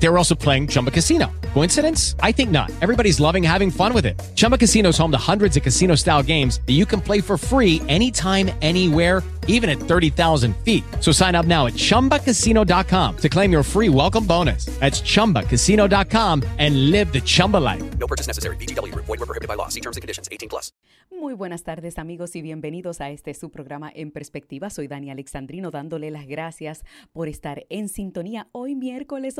They were also playing Chumba Casino. Coincidence? I think not. Everybody's loving having fun with it. Chumba Casino is home to hundreds of casino style games that you can play for free anytime, anywhere, even at 30,000 feet. So sign up now at chumbacasino.com to claim your free welcome bonus. That's chumbacasino.com and live the Chumba life. No purchase necessary. BGW. Void were prohibited by law. See terms and conditions. 18 plus. Muy buenas tardes amigos y bienvenidos a este su programa En Perspectiva. Soy Dani Alexandrino dándole las gracias por estar en sintonía. Hoy miércoles,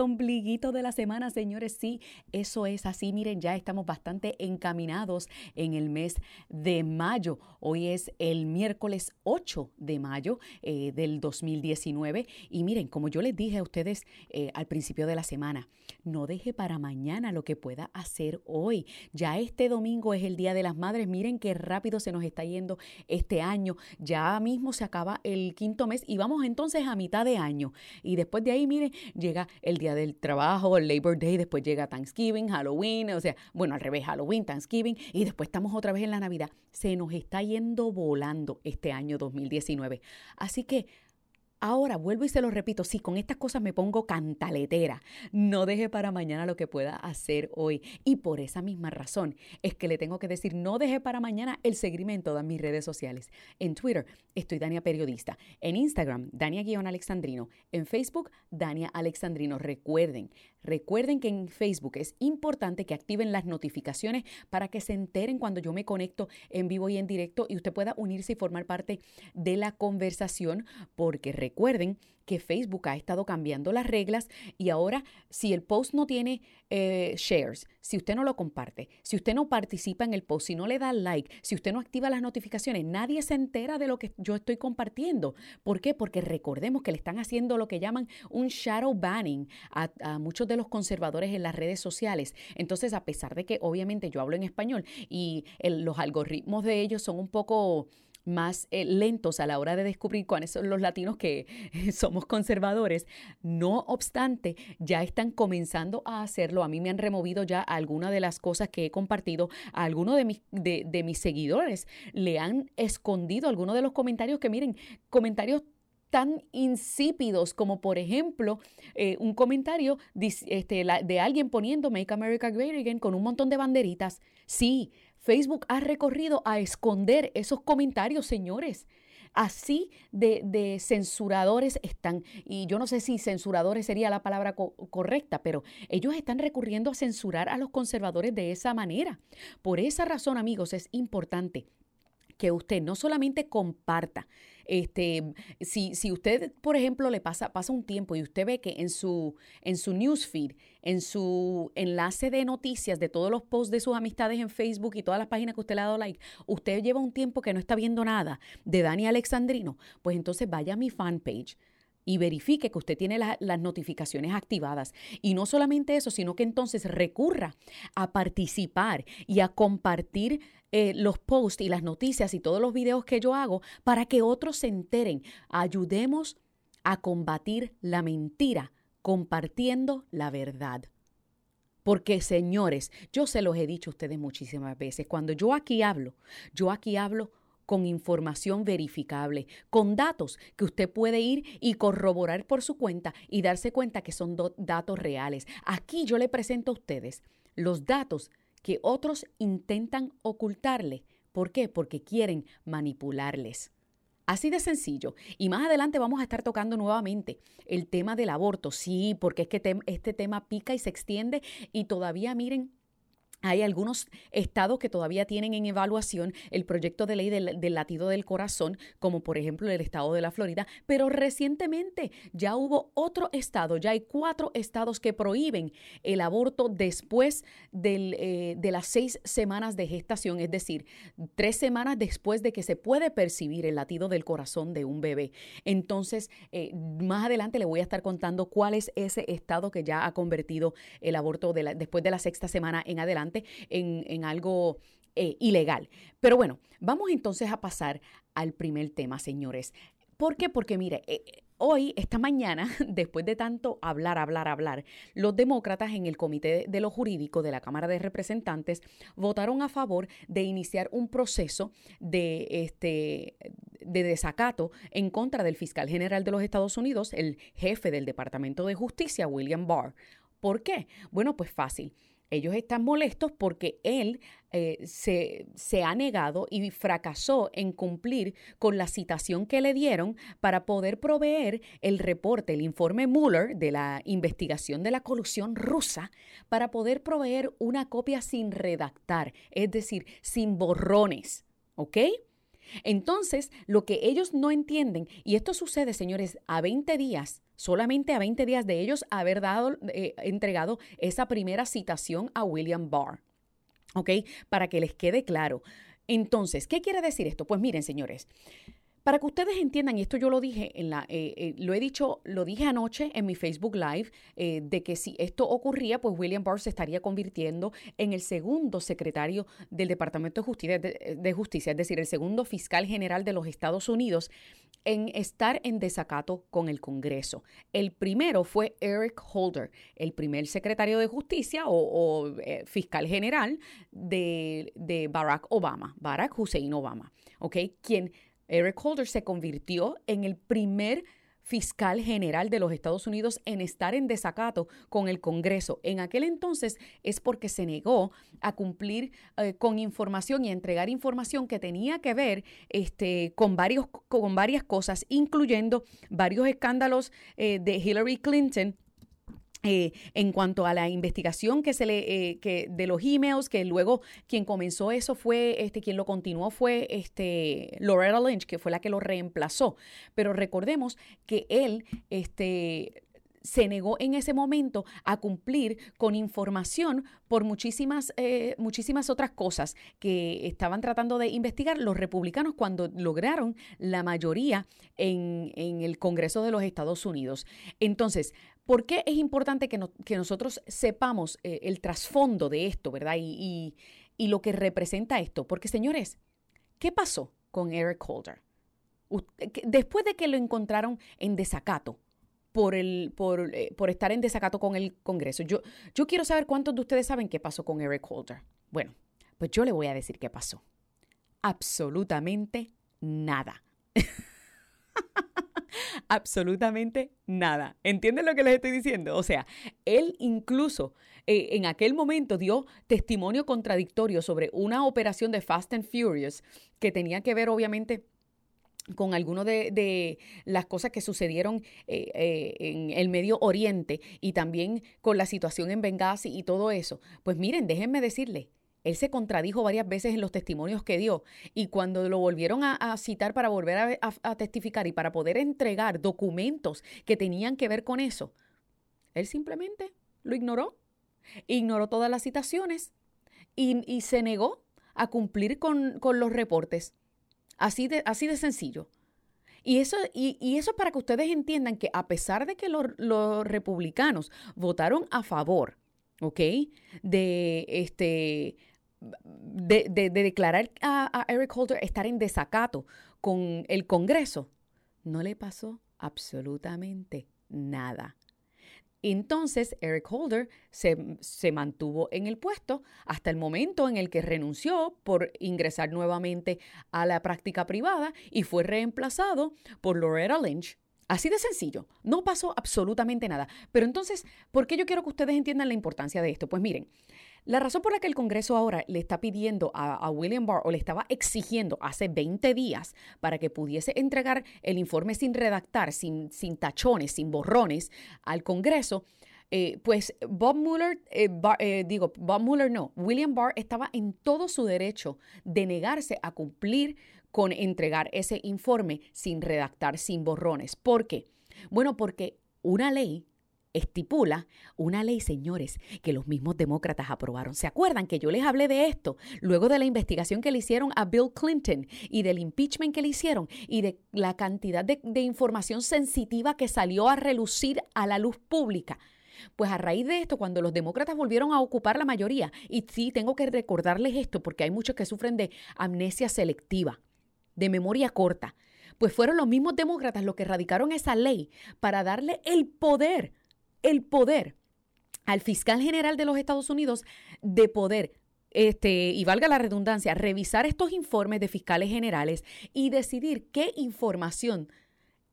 de la semana, señores. Sí, eso es así. Miren, ya estamos bastante encaminados en el mes de mayo. Hoy es el miércoles 8 de mayo eh, del 2019. Y miren, como yo les dije a ustedes eh, al principio de la semana, no deje para mañana lo que pueda hacer hoy. Ya este domingo es el Día de las Madres. Miren qué rápido se nos está yendo este año. Ya mismo se acaba el quinto mes y vamos entonces a mitad de año. Y después de ahí, miren, llega el Día del Trabajo, el Labor Day, después llega Thanksgiving, Halloween, o sea, bueno, al revés, Halloween, Thanksgiving, y después estamos otra vez en la Navidad. Se nos está yendo volando este año 2019. Así que Ahora vuelvo y se lo repito, sí, con estas cosas me pongo cantaletera. No deje para mañana lo que pueda hacer hoy. Y por esa misma razón es que le tengo que decir, no deje para mañana el seguimiento en todas mis redes sociales. En Twitter estoy Dania Periodista. En Instagram, Dania-Alexandrino. En Facebook, Dania Alexandrino. Recuerden, recuerden que en Facebook es importante que activen las notificaciones para que se enteren cuando yo me conecto en vivo y en directo y usted pueda unirse y formar parte de la conversación porque recuerden que Facebook ha estado cambiando las reglas y ahora si el post no tiene eh, shares, si usted no lo comparte, si usted no participa en el post, si no le da like, si usted no activa las notificaciones, nadie se entera de lo que yo estoy compartiendo. ¿Por qué? Porque recordemos que le están haciendo lo que llaman un shadow banning a, muchos de los conservadores en las redes sociales. Entonces, a pesar de que obviamente yo hablo en español y los algoritmos de ellos son un poco más eh, lentos a la hora de descubrir cuáles son los latinos que somos conservadores. No obstante, ya están comenzando a hacerlo. A mí me han removido ya algunas de las cosas que he compartido. A algunos de mis, de, de mis seguidores le han escondido algunos de los comentarios que, miren, comentarios tan insípidos como por ejemplo eh, un comentario este, de alguien poniendo Make America Great Again con un montón de banderitas. Sí, Facebook ha recorrido a esconder esos comentarios, señores. Así de, censuradores están, y yo no sé si censuradores sería la palabra correcta, pero ellos están recurriendo a censurar a los conservadores de esa manera. Por esa razón, amigos, es importante que usted no solamente comparta, este, si, si usted, por ejemplo, le pasa, pasa un tiempo y usted ve que en su, en su newsfeed, en su enlace de noticias de todos los posts de sus amistades en Facebook y todas las páginas que usted le ha dado like, usted lleva un tiempo que no está viendo nada de Dani Alexandrino, pues entonces vaya a mi fanpage y verifique que usted tiene las notificaciones activadas. Y no solamente eso, sino que entonces recurra a participar y a compartir eh, los posts y las noticias y todos los videos que yo hago para que otros se enteren. Ayudemos a combatir la mentira compartiendo la verdad. Porque, señores, yo se los he dicho a ustedes muchísimas veces, cuando yo aquí hablo, yo aquí hablo con información verificable, con datos que usted puede ir y corroborar por su cuenta y darse cuenta que son datos reales. Aquí yo le presento a ustedes los datos que otros intentan ocultarle. ¿Por qué? Porque quieren manipularles. Así de sencillo. Y más adelante vamos a estar tocando nuevamente el tema del aborto. Sí, porque es que este tema pica y se extiende y todavía miren hay algunos estados que todavía tienen en evaluación el proyecto de ley del, latido del corazón, como por ejemplo el estado de la Florida, pero recientemente ya hubo otro estado, ya hay cuatro estados que prohíben el aborto después eh, de las seis semanas de gestación, es decir, tres semanas después de que se puede percibir el latido del corazón de un bebé. Entonces, eh, más adelante le voy a estar contando cuál es ese estado que ya ha convertido el aborto después de la sexta semana en adelante en, algo eh, ilegal. Pero bueno, vamos entonces a pasar al primer tema, señores. ¿Por qué? Porque mire, eh, Hoy, esta mañana, después de tanto hablar, hablar, hablar, los demócratas en el Comité de lo Jurídico de la Cámara de Representantes votaron a favor de iniciar un proceso de, este, de desacato en contra del fiscal general de los Estados Unidos, el jefe del Departamento de Justicia, William Barr. ¿Por qué? Bueno, pues fácil. Ellos están molestos porque él eh, se, se, ha negado y fracasó en cumplir con la citación que le dieron para poder proveer el reporte, el informe Mueller de la investigación de la colusión rusa, para poder proveer una copia sin redactar, es decir, sin borrones. ¿Ok? Entonces, lo que ellos no entienden, y esto sucede, señores, a 20 días, solamente a 20 días de ellos haber dado, eh, entregado esa primera citación a William Barr. ¿Ok? Para que les quede claro. Entonces, ¿qué quiere decir esto? Pues miren, señores, para que ustedes entiendan, y esto yo lo dije en la, eh, eh, lo he dicho, lo dije anoche en mi Facebook Live, eh, de que si esto ocurría, pues William Barr se estaría convirtiendo en el segundo secretario del Departamento de Justicia, de, Justicia, es decir, el segundo fiscal general de los Estados Unidos en estar en desacato con el Congreso. El primero fue Eric Holder, el primer secretario de Justicia o, fiscal general de, de, Barack Obama, Barack Hussein Obama, ¿ok? Quien Eric Holder se convirtió en el primer fiscal general de los Estados Unidos en estar en desacato con el Congreso. En aquel entonces es porque se negó a cumplir eh, con información y a entregar información que tenía que ver este, con, varios, con varias cosas, incluyendo varios escándalos eh, de Hillary Clinton eh, en cuanto a la investigación que se le eh, que de los emails que luego quien comenzó eso fue este quien lo continuó fue este Loretta Lynch que fue la que lo reemplazó pero recordemos que él este se negó en ese momento a cumplir con información por muchísimas, eh, muchísimas otras cosas que estaban tratando de investigar los republicanos cuando lograron la mayoría en, en el Congreso de los Estados Unidos. Entonces, ¿Por qué es importante que, nosotros sepamos eh, el trasfondo de esto, verdad? Y, lo que representa esto. Porque, señores, ¿qué pasó con Eric Holder? Después de que lo encontraron en desacato, eh, por, estar en desacato con el Congreso. Yo, yo quiero saber cuántos de ustedes saben qué pasó con Eric Holder. Bueno, pues yo le voy a decir qué pasó. Absolutamente nada. absolutamente nada. ¿Entienden lo que les estoy diciendo? O sea, él incluso eh, en aquel momento dio testimonio contradictorio sobre una operación de Fast and Furious que tenía que ver obviamente con algunas de, las cosas que sucedieron eh, eh, en el Medio Oriente y también con la situación en Benghazi y todo eso. Pues miren, déjenme decirle, él se contradijo varias veces en los testimonios que dio y cuando lo volvieron a, citar para volver a, testificar y para poder entregar documentos que tenían que ver con eso, él simplemente lo ignoró, ignoró todas las citaciones y, se negó a cumplir con, los reportes. Así de, sencillo. Y eso, y, eso para que ustedes entiendan que a pesar de que los, los republicanos votaron a favor, ¿ok? De este de, declarar a, Eric Holder estar en desacato con el Congreso, no le pasó absolutamente nada. Entonces, Eric Holder se, se, mantuvo en el puesto hasta el momento en el que renunció por ingresar nuevamente a la práctica privada y fue reemplazado por Loretta Lynch, Así de sencillo, no pasó absolutamente nada. Pero entonces, ¿por qué yo quiero que ustedes entiendan la importancia de esto? Pues miren, la razón por la que el Congreso ahora le está pidiendo a, William Barr o le estaba exigiendo hace 20 días para que pudiese entregar el informe sin redactar, sin, sin tachones, sin borrones al Congreso, eh, pues Bob Mueller, eh, eh, digo, Bob Mueller no, William Barr estaba en todo su derecho de negarse a cumplir con entregar ese informe sin redactar, sin borrones. ¿Por qué? Bueno, porque una ley estipula una ley, señores, que los mismos demócratas aprobaron. ¿Se acuerdan que yo les hablé de esto luego de la investigación que le hicieron a Bill Clinton y del impeachment que le hicieron y de la cantidad de, información sensitiva que salió a relucir a la luz pública? Pues a raíz de esto, cuando los demócratas volvieron a ocupar la mayoría, y sí, tengo que recordarles esto porque hay muchos que sufren de amnesia selectiva, de memoria corta. Pues fueron los mismos demócratas los que radicaron esa ley para darle el poder, el poder al fiscal general de los Estados Unidos de poder este, y valga la redundancia, revisar estos informes de fiscales generales y decidir qué información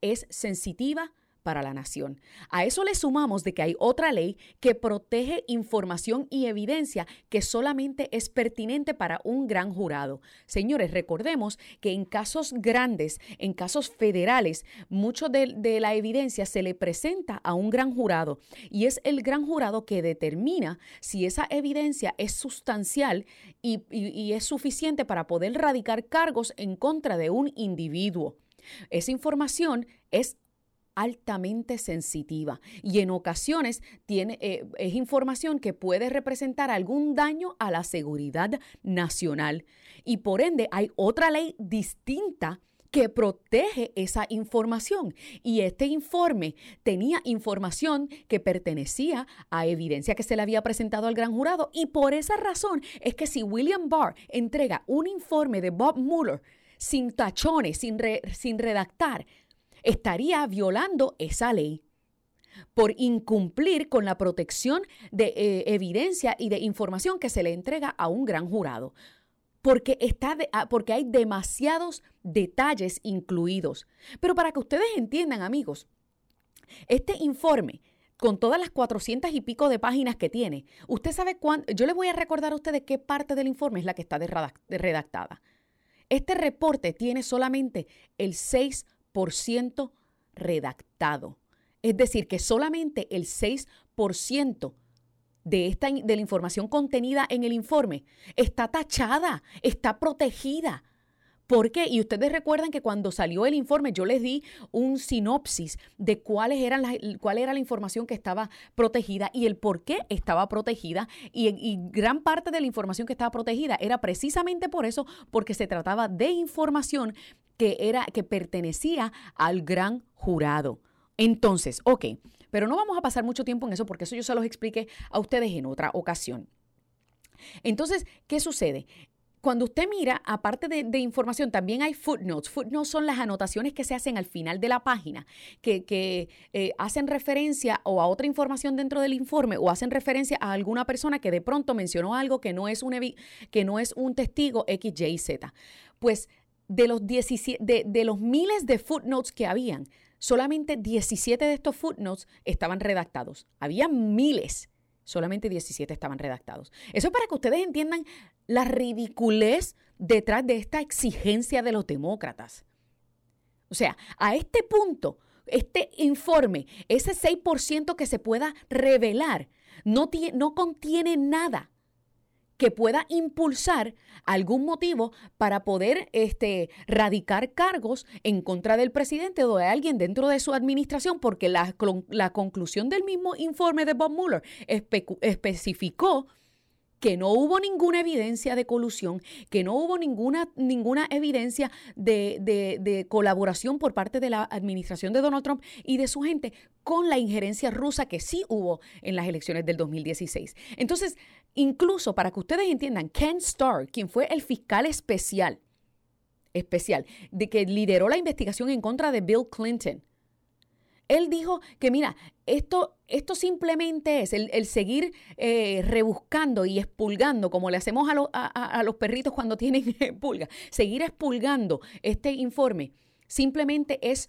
es sensitiva, para la nación. A eso le sumamos de que hay otra ley que protege información y evidencia que solamente es pertinente para un gran jurado. Señores, recordemos que en casos grandes, en casos federales, mucho de, la evidencia se le presenta a un gran jurado y es el gran jurado que determina si esa evidencia es sustancial y, y es suficiente para poder radicar cargos en contra de un individuo. Esa información es altamente sensitiva y en ocasiones tiene, eh, es información que puede representar algún daño a la seguridad nacional. Y por ende hay otra ley distinta que protege esa información. Y este informe tenía información que pertenecía a evidencia que se le había presentado al gran jurado. Y por esa razón es que si William Barr entrega un informe de Bob Mueller sin tachones, sin, sin redactar, estaría violando esa ley por incumplir con la protección de eh, evidencia y de información que se le entrega a un gran jurado. Porque, está ah, porque hay demasiados detalles incluidos. Pero para que ustedes entiendan, amigos, este informe, con todas las 400 y pico de páginas que tiene, usted sabe cuánto, yo les voy a recordar a ustedes qué parte del informe es la que está redactada. Este reporte tiene solamente el 6% redactado. Es decir, que solamente el 6% de, esta, de la información contenida en el informe está tachada, está protegida. ¿Por qué? Y ustedes recuerdan que cuando salió el informe yo les di un sinopsis de cuáles eran cuál era la información que estaba protegida y el por qué estaba protegida. Y, y gran parte de la información que estaba protegida era precisamente por eso, porque se trataba de información que, era, que pertenecía al gran jurado. Entonces, ok, pero no vamos a pasar mucho tiempo en eso porque eso yo se los expliqué a ustedes en otra ocasión. Entonces, ¿qué sucede? Cuando usted mira, aparte de, información, también hay footnotes. Footnotes son las anotaciones que se hacen al final de la página, que, eh, hacen referencia o a otra información dentro del informe o hacen referencia a alguna persona que de pronto mencionó algo que no es un, que no es un testigo X, Y, Z. Pues de los, de, los miles de footnotes que habían, solamente 17 de estos footnotes estaban redactados. Había miles, solamente 17 estaban redactados. Eso es para que ustedes entiendan la ridiculez detrás de esta exigencia de los demócratas. O sea, a este punto, este informe, ese 6% que se pueda revelar, no, no contiene nada que pueda impulsar algún motivo para poder este, radicar cargos en contra del presidente o de alguien dentro de su administración, porque la, la conclusión del mismo informe de Bob Mueller especificó que no hubo ninguna evidencia de colusión, que no hubo ninguna, ninguna evidencia de, de, colaboración por parte de la administración de Donald Trump y de su gente con la injerencia rusa que sí hubo en las elecciones del 2016. Entonces, Incluso para que ustedes entiendan, Ken Starr, quien fue el fiscal especial, especial, de que lideró la investigación en contra de Bill Clinton, él dijo que, mira, esto, esto simplemente es el, seguir eh, rebuscando y expulgando, como le hacemos a, a los perritos cuando tienen pulga, seguir expulgando este informe, simplemente es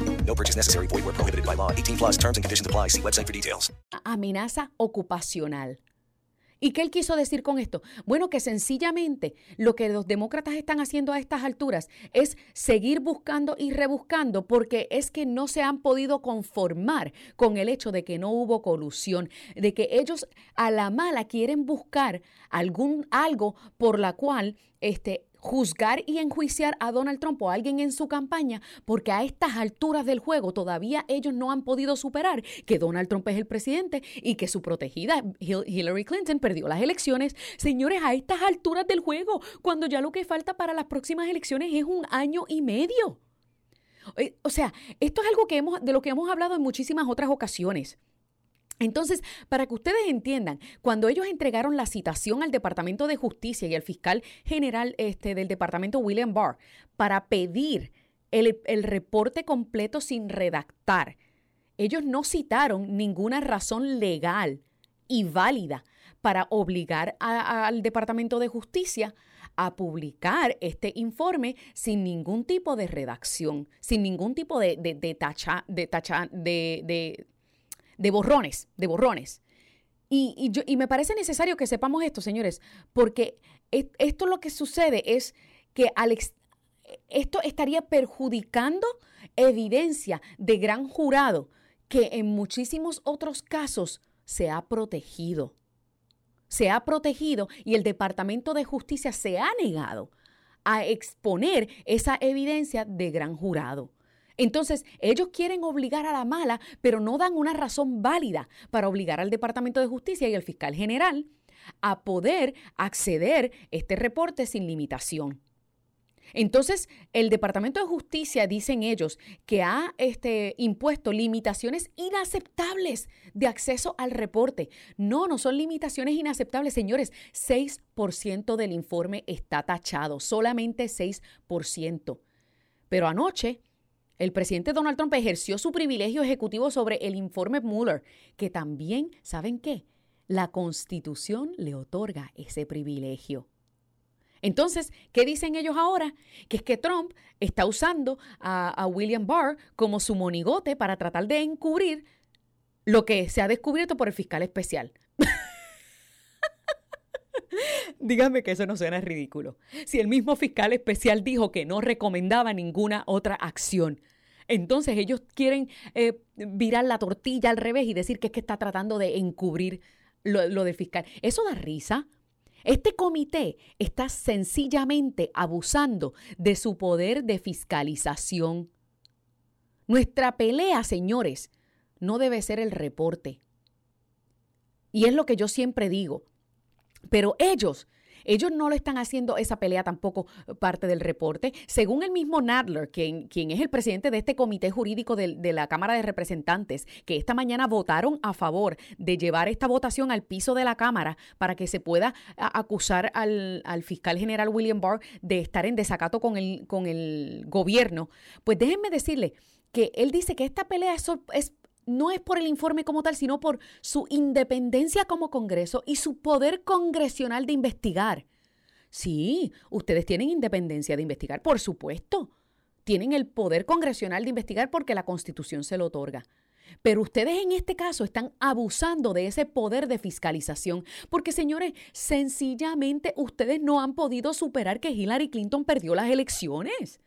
Necessary. Void where prohibited by law. 18 plus terms and apply. See website for details. Amenaza ocupacional. ¿Y qué él quiso decir con esto? Bueno, que sencillamente lo que los demócratas están haciendo a estas alturas es seguir buscando y rebuscando porque es que no se han podido conformar con el hecho de que no hubo colusión, de que ellos a la mala quieren buscar algún algo por la cual este juzgar y enjuiciar a Donald Trump o a alguien en su campaña porque a estas alturas del juego todavía ellos no han podido superar que Donald Trump es el presidente y que su protegida Hillary Clinton perdió las elecciones. Señores, a estas alturas del juego, cuando ya lo que falta para las próximas elecciones es un año y medio. Eh, o sea, esto es algo que hemos, de lo que hemos hablado en muchísimas otras ocasiones. Entonces, para que ustedes entiendan, cuando ellos entregaron la citación al Departamento de Justicia y al fiscal general este, del departamento, William Barr, para pedir el, reporte completo sin redactar, ellos no citaron ninguna razón legal y válida para obligar al Departamento de Justicia a publicar este informe sin ningún tipo de redacción, sin ningún tipo de, tacha, de, tacha, de borrones, de borrones. Y, y, me parece necesario que sepamos esto, señores, porque esto lo que sucede es que esto estaría perjudicando evidencia de gran jurado que en muchísimos otros casos se ha protegido. Se ha protegido y el Departamento de Justicia se ha negado a exponer esa evidencia de gran jurado. Entonces, ellos quieren obligar a la mala, pero no dan una razón válida para obligar al Departamento de Justicia y al fiscal general a poder acceder a este reporte sin limitación. Entonces, el Departamento de Justicia, dicen ellos, que ha este, impuesto limitaciones inaceptables de acceso al reporte. No, no son limitaciones inaceptables, señores. 6% del informe está tachado, solamente 6%. Pero anoche, el presidente Donald Trump ejerció su privilegio ejecutivo sobre el informe Mueller, que también, ¿saben qué? La constitución le otorga ese privilegio. Entonces, ¿qué dicen ellos ahora? Que es que Trump está usando a, William Barr como su monigote para tratar de encubrir lo que se ha descubierto por el fiscal especial. Dígame que eso no suena ridículo. Si el mismo fiscal especial dijo que no recomendaba ninguna otra acción, entonces ellos quieren eh, virar la tortilla al revés y decir que es que está tratando de encubrir lo, lo del fiscal. Eso da risa. Este comité está sencillamente abusando de su poder de fiscalización. Nuestra pelea, señores, no debe ser el reporte. Y es lo que yo siempre digo. Pero ellos, ellos no lo están haciendo esa pelea tampoco parte del reporte. Según el mismo Nadler, quien, quien es el presidente de este comité jurídico de, de, la Cámara de Representantes, que esta mañana votaron a favor de llevar esta votación al piso de la Cámara para que se pueda acusar al, al fiscal general William Barr de estar en desacato con el, con el gobierno. Pues déjenme decirle que él dice que esta pelea es no es por el informe como tal, sino por su independencia como Congreso y su poder congresional de investigar. Sí, ustedes tienen independencia de investigar, por supuesto. Tienen el poder congresional de investigar porque la Constitución se lo otorga. Pero ustedes en este caso están abusando de ese poder de fiscalización, porque señores, sencillamente ustedes no han podido superar que Hillary Clinton perdió las elecciones.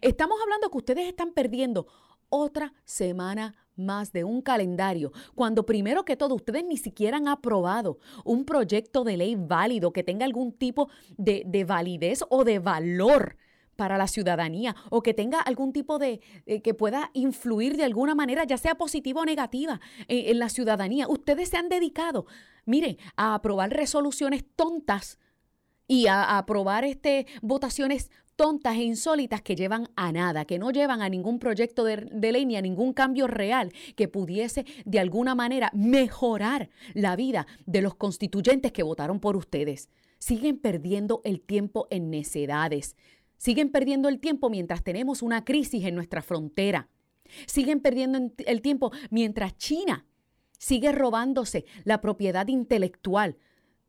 Estamos hablando que ustedes están perdiendo otra semana más de un calendario, cuando primero que todo ustedes ni siquiera han aprobado un proyecto de ley válido que tenga algún tipo de, de validez o de valor para la ciudadanía o que tenga algún tipo de, que pueda influir de alguna manera, ya sea positiva o negativa, en, en la ciudadanía. Ustedes se han dedicado, mire, a aprobar resoluciones tontas y a, aprobar este, votaciones tontas e insólitas que llevan a nada, que no llevan a ningún proyecto de, de, ley ni a ningún cambio real que pudiese de alguna manera mejorar la vida de los constituyentes que votaron por ustedes. Siguen perdiendo el tiempo en necedades. Siguen perdiendo el tiempo mientras tenemos una crisis en nuestra frontera. Siguen perdiendo el tiempo mientras China sigue robándose la propiedad intelectual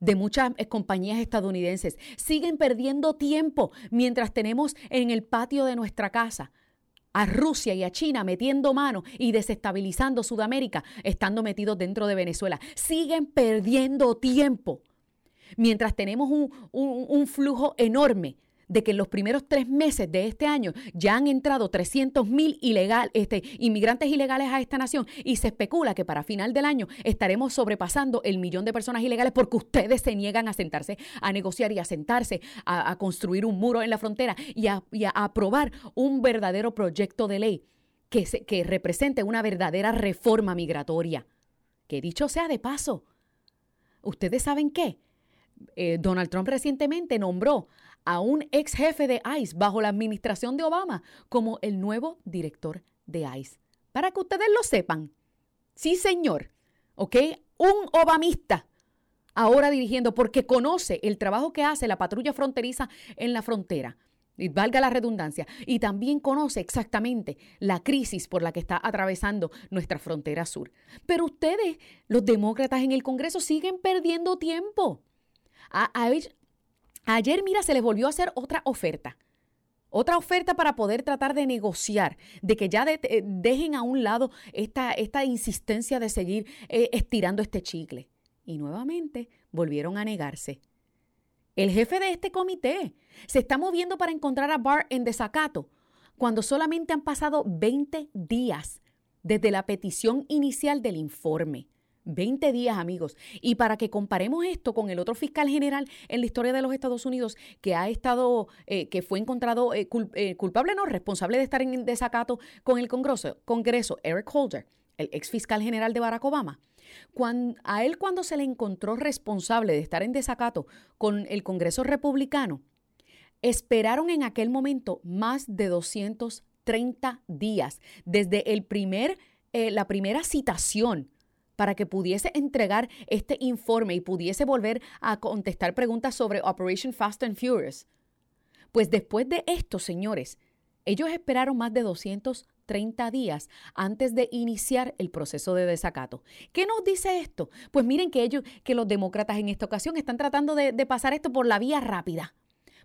de muchas eh, compañías estadounidenses. Siguen perdiendo tiempo mientras tenemos en el patio de nuestra casa a Rusia y a China metiendo mano y desestabilizando Sudamérica, estando metidos dentro de Venezuela. Siguen perdiendo tiempo mientras tenemos un, un, un flujo enorme de que en los primeros tres meses de este año ya han entrado 300 mil este, inmigrantes ilegales a esta nación y se especula que para final del año estaremos sobrepasando el millón de personas ilegales porque ustedes se niegan a sentarse a negociar y a sentarse a, construir un muro en la frontera y a, aprobar un verdadero proyecto de ley que, que represente una verdadera reforma migratoria. Que dicho sea de paso, ¿ustedes saben qué? Eh, Donald Trump recientemente nombró a un ex jefe de ICE bajo la administración de Obama como el nuevo director de ICE. Para que ustedes lo sepan. Sí, señor. ¿Ok? Un obamista ahora dirigiendo porque conoce el trabajo que hace la patrulla fronteriza en la frontera. Y valga la redundancia, y también conoce exactamente la crisis por la que está atravesando nuestra frontera sur. Pero ustedes, los demócratas en el Congreso, siguen perdiendo tiempo. Ayer, mira, se les volvió a hacer otra oferta. Otra oferta para poder tratar de negociar, de que ya eh, dejen a un lado esta, esta insistencia de seguir eh, estirando este chicle. Y nuevamente volvieron a negarse. El jefe de este comité se está moviendo para encontrar a Barr en desacato, cuando solamente han pasado 20 días desde la petición inicial del informe. 20 días, amigos. Y para que comparemos esto con el otro fiscal general en la historia de los Estados Unidos que ha estado, eh, que fue encontrado eh, eh, culpable, no, responsable de estar en desacato con el Congreso, Congreso, Eric Holder, el ex fiscal general de Barack Obama. a él cuando se le encontró responsable de estar en desacato con el Congreso republicano, esperaron en aquel momento más de 230 días desde el primer, la primera citación para que pudiese entregar este informe y pudiese volver a contestar preguntas sobre Operation Fast and Furious. Pues después de esto, señores, ellos esperaron más de 230 días antes de iniciar el proceso de desacato. ¿Qué nos dice esto? Pues miren que ellos, que los demócratas en esta ocasión están tratando de, de pasar esto por la vía rápida,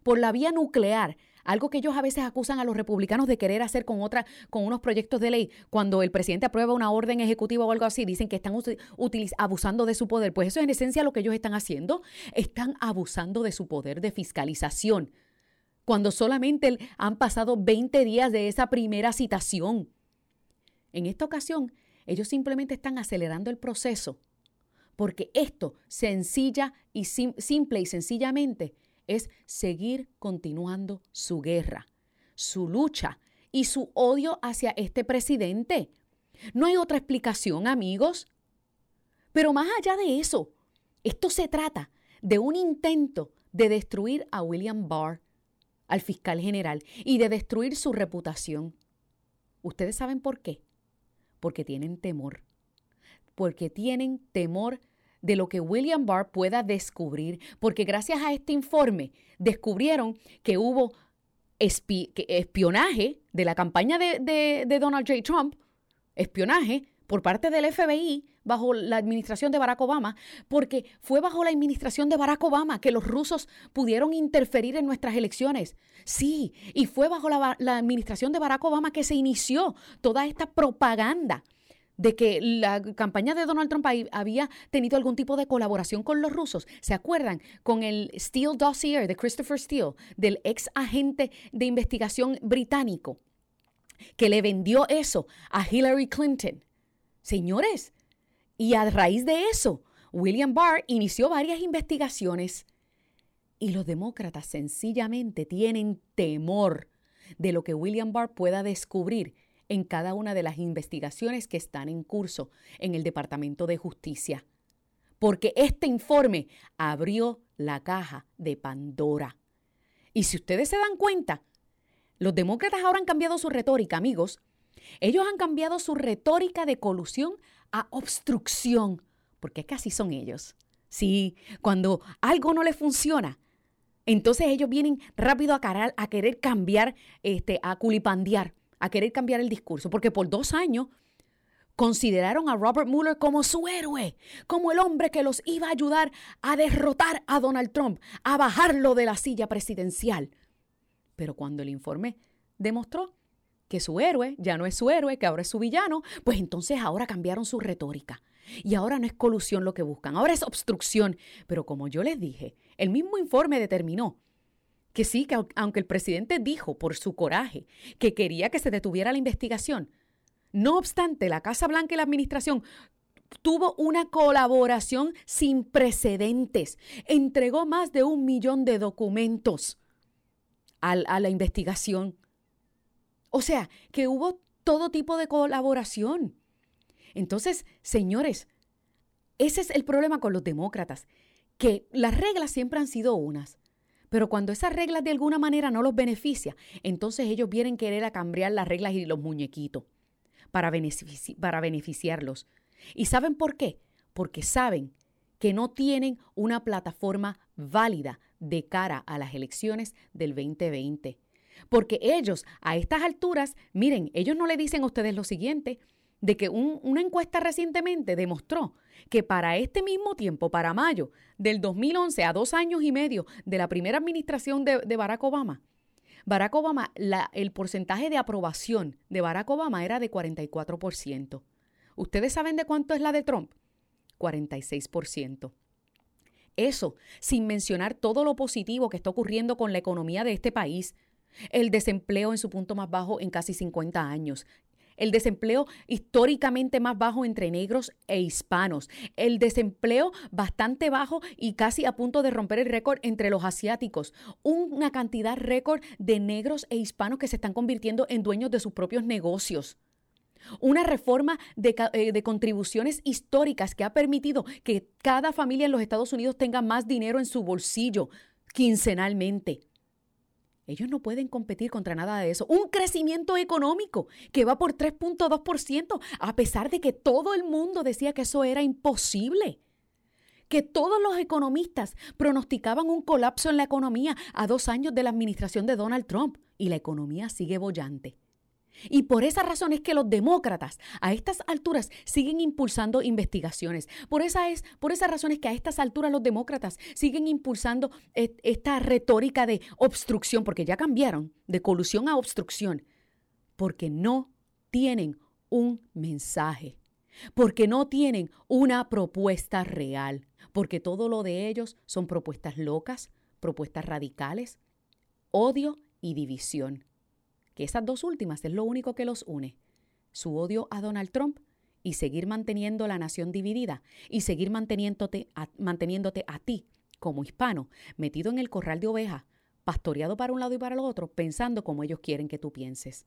por la vía nuclear, algo que ellos a veces acusan a los republicanos de querer hacer con otra, con unos proyectos de ley. Cuando el presidente aprueba una orden ejecutiva o algo así, dicen que están abusando de su poder. Pues eso es en esencia lo que ellos están haciendo. Están abusando de su poder de fiscalización. Cuando solamente han pasado 20 días de esa primera citación. En esta ocasión, ellos simplemente están acelerando el proceso. Porque esto, sencilla y simple y sencillamente, es seguir continuando su guerra, su lucha y su odio hacia este presidente. No hay otra explicación, amigos. Pero más allá de eso, esto se trata de un intento de destruir a William Barr, al fiscal general, y de destruir su reputación. ¿Ustedes saben por qué? Porque tienen temor. Porque tienen temor de lo que William Barr pueda descubrir, porque gracias a este informe descubrieron que hubo espionaje de la campaña de, Donald J. Trump, espionaje por parte del FBI bajo la administración de Barack Obama, porque fue bajo la administración de Barack Obama que los rusos pudieron interferir en nuestras elecciones. Sí, y fue bajo la administración de Barack Obama que se inició toda esta propaganda de que la campaña de Donald Trump había tenido algún tipo de colaboración con los rusos. ¿Se acuerdan? Con el Steele Dossier de Christopher Steele, del ex agente de investigación británico, que le vendió eso a Hillary Clinton. Señores, y a raíz de eso, William Barr inició varias investigaciones. Y los demócratas sencillamente tienen temor de lo que William Barr pueda descubrir en cada una de las investigaciones que están en curso en el Departamento de Justicia. Porque este informe abrió la caja de Pandora. Y si ustedes se dan cuenta, los demócratas ahora han cambiado su retórica, amigos. Ellos han cambiado su retórica de colusión a obstrucción, porque casi son ellos. Sí, cuando algo no les funciona, entonces ellos vienen rápido a, a querer cambiar, este, a culipandear a querer cambiar el discurso, porque por dos años consideraron a Robert Mueller como su héroe, como el hombre que los iba a ayudar a derrotar a Donald Trump, a bajarlo de la silla presidencial. Pero cuando el informe demostró que su héroe ya no es su héroe, que ahora es su villano, pues entonces ahora cambiaron su retórica. Y ahora no es colusión lo que buscan, ahora es obstrucción. Pero como yo les dije, el mismo informe determinó que sí, que aunque el presidente dijo por su coraje que quería que se detuviera la investigación, no obstante, la Casa Blanca y la administración tuvo una colaboración sin precedentes. Entregó más de un millón de documentos a, la investigación. O sea, que hubo todo tipo de colaboración. Entonces, señores, ese es el problema con los demócratas, que las reglas siempre han sido unas. Pero cuando esas reglas de alguna manera no los beneficia, entonces ellos vienen querer cambiar las reglas y los muñequitos para, para beneficiarlos. ¿Y saben por qué? Porque saben que no tienen una plataforma válida de cara a las elecciones del 2020. Porque ellos, a estas alturas, miren, ellos no le dicen a ustedes lo siguiente, de que una encuesta recientemente demostró que para este mismo tiempo, para mayo del 2011, a dos años y medio de la primera administración de, Barack Obama, Barack Obama, el porcentaje de aprobación de Barack Obama era de 44%. ¿Ustedes saben de cuánto es la de Trump? 46%. Eso sin mencionar todo lo positivo que está ocurriendo con la economía de este país. El desempleo en su punto más bajo en casi 50 años, el desempleo históricamente más bajo entre negros e hispanos, el desempleo bastante bajo y casi a punto de romper el récord entre los asiáticos, una cantidad récord de negros e hispanos que se están convirtiendo en dueños de sus propios negocios una reforma eh, de, contribuciones históricas que ha permitido que cada familia en los Estados Unidos tenga más dinero en su bolsillo quincenalmente. Ellos no pueden competir contra nada de eso. Un crecimiento económico que va por 3.2%, a pesar de que todo el mundo decía que eso era imposible. Que todos los economistas pronosticaban un colapso en la economía a dos años de la administración de Donald Trump. Y la economía sigue bollante. Y por esa razón es que los demócratas a estas alturas siguen impulsando investigaciones. Por esa, es, por razón es que a estas alturas los demócratas siguen impulsando esta retórica de obstrucción, porque ya cambiaron de colusión a obstrucción, porque no tienen un mensaje, porque no tienen una propuesta real, porque todo lo de ellos son propuestas locas, propuestas radicales, odio y división que esas dos últimas es lo único que los une, su odio a Donald Trump y seguir manteniendo la nación dividida y seguir manteniéndote a, manteniéndote a ti como hispano metido en el corral de ovejas, pastoreado para un lado y para el otro, pensando como ellos quieren que tú pienses.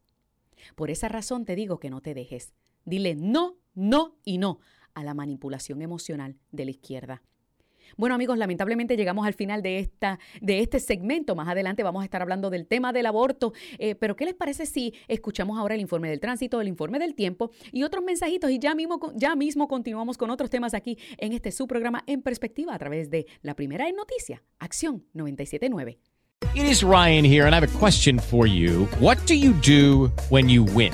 Por esa razón te digo que no te dejes. Dile no, no y no a la manipulación emocional de la izquierda. Bueno, amigos, lamentablemente llegamos al final de, esta, de este segmento. Más adelante vamos a estar hablando del tema del aborto. Eh, pero, ¿qué les parece si escuchamos ahora el informe del tránsito, el informe del tiempo y otros mensajitos? Y ya mismo, ya mismo continuamos con otros temas aquí en este su programa En Perspectiva a través de la primera en noticia, Acción 979. It is Ryan here, and I have a question for you. What do you do when you win?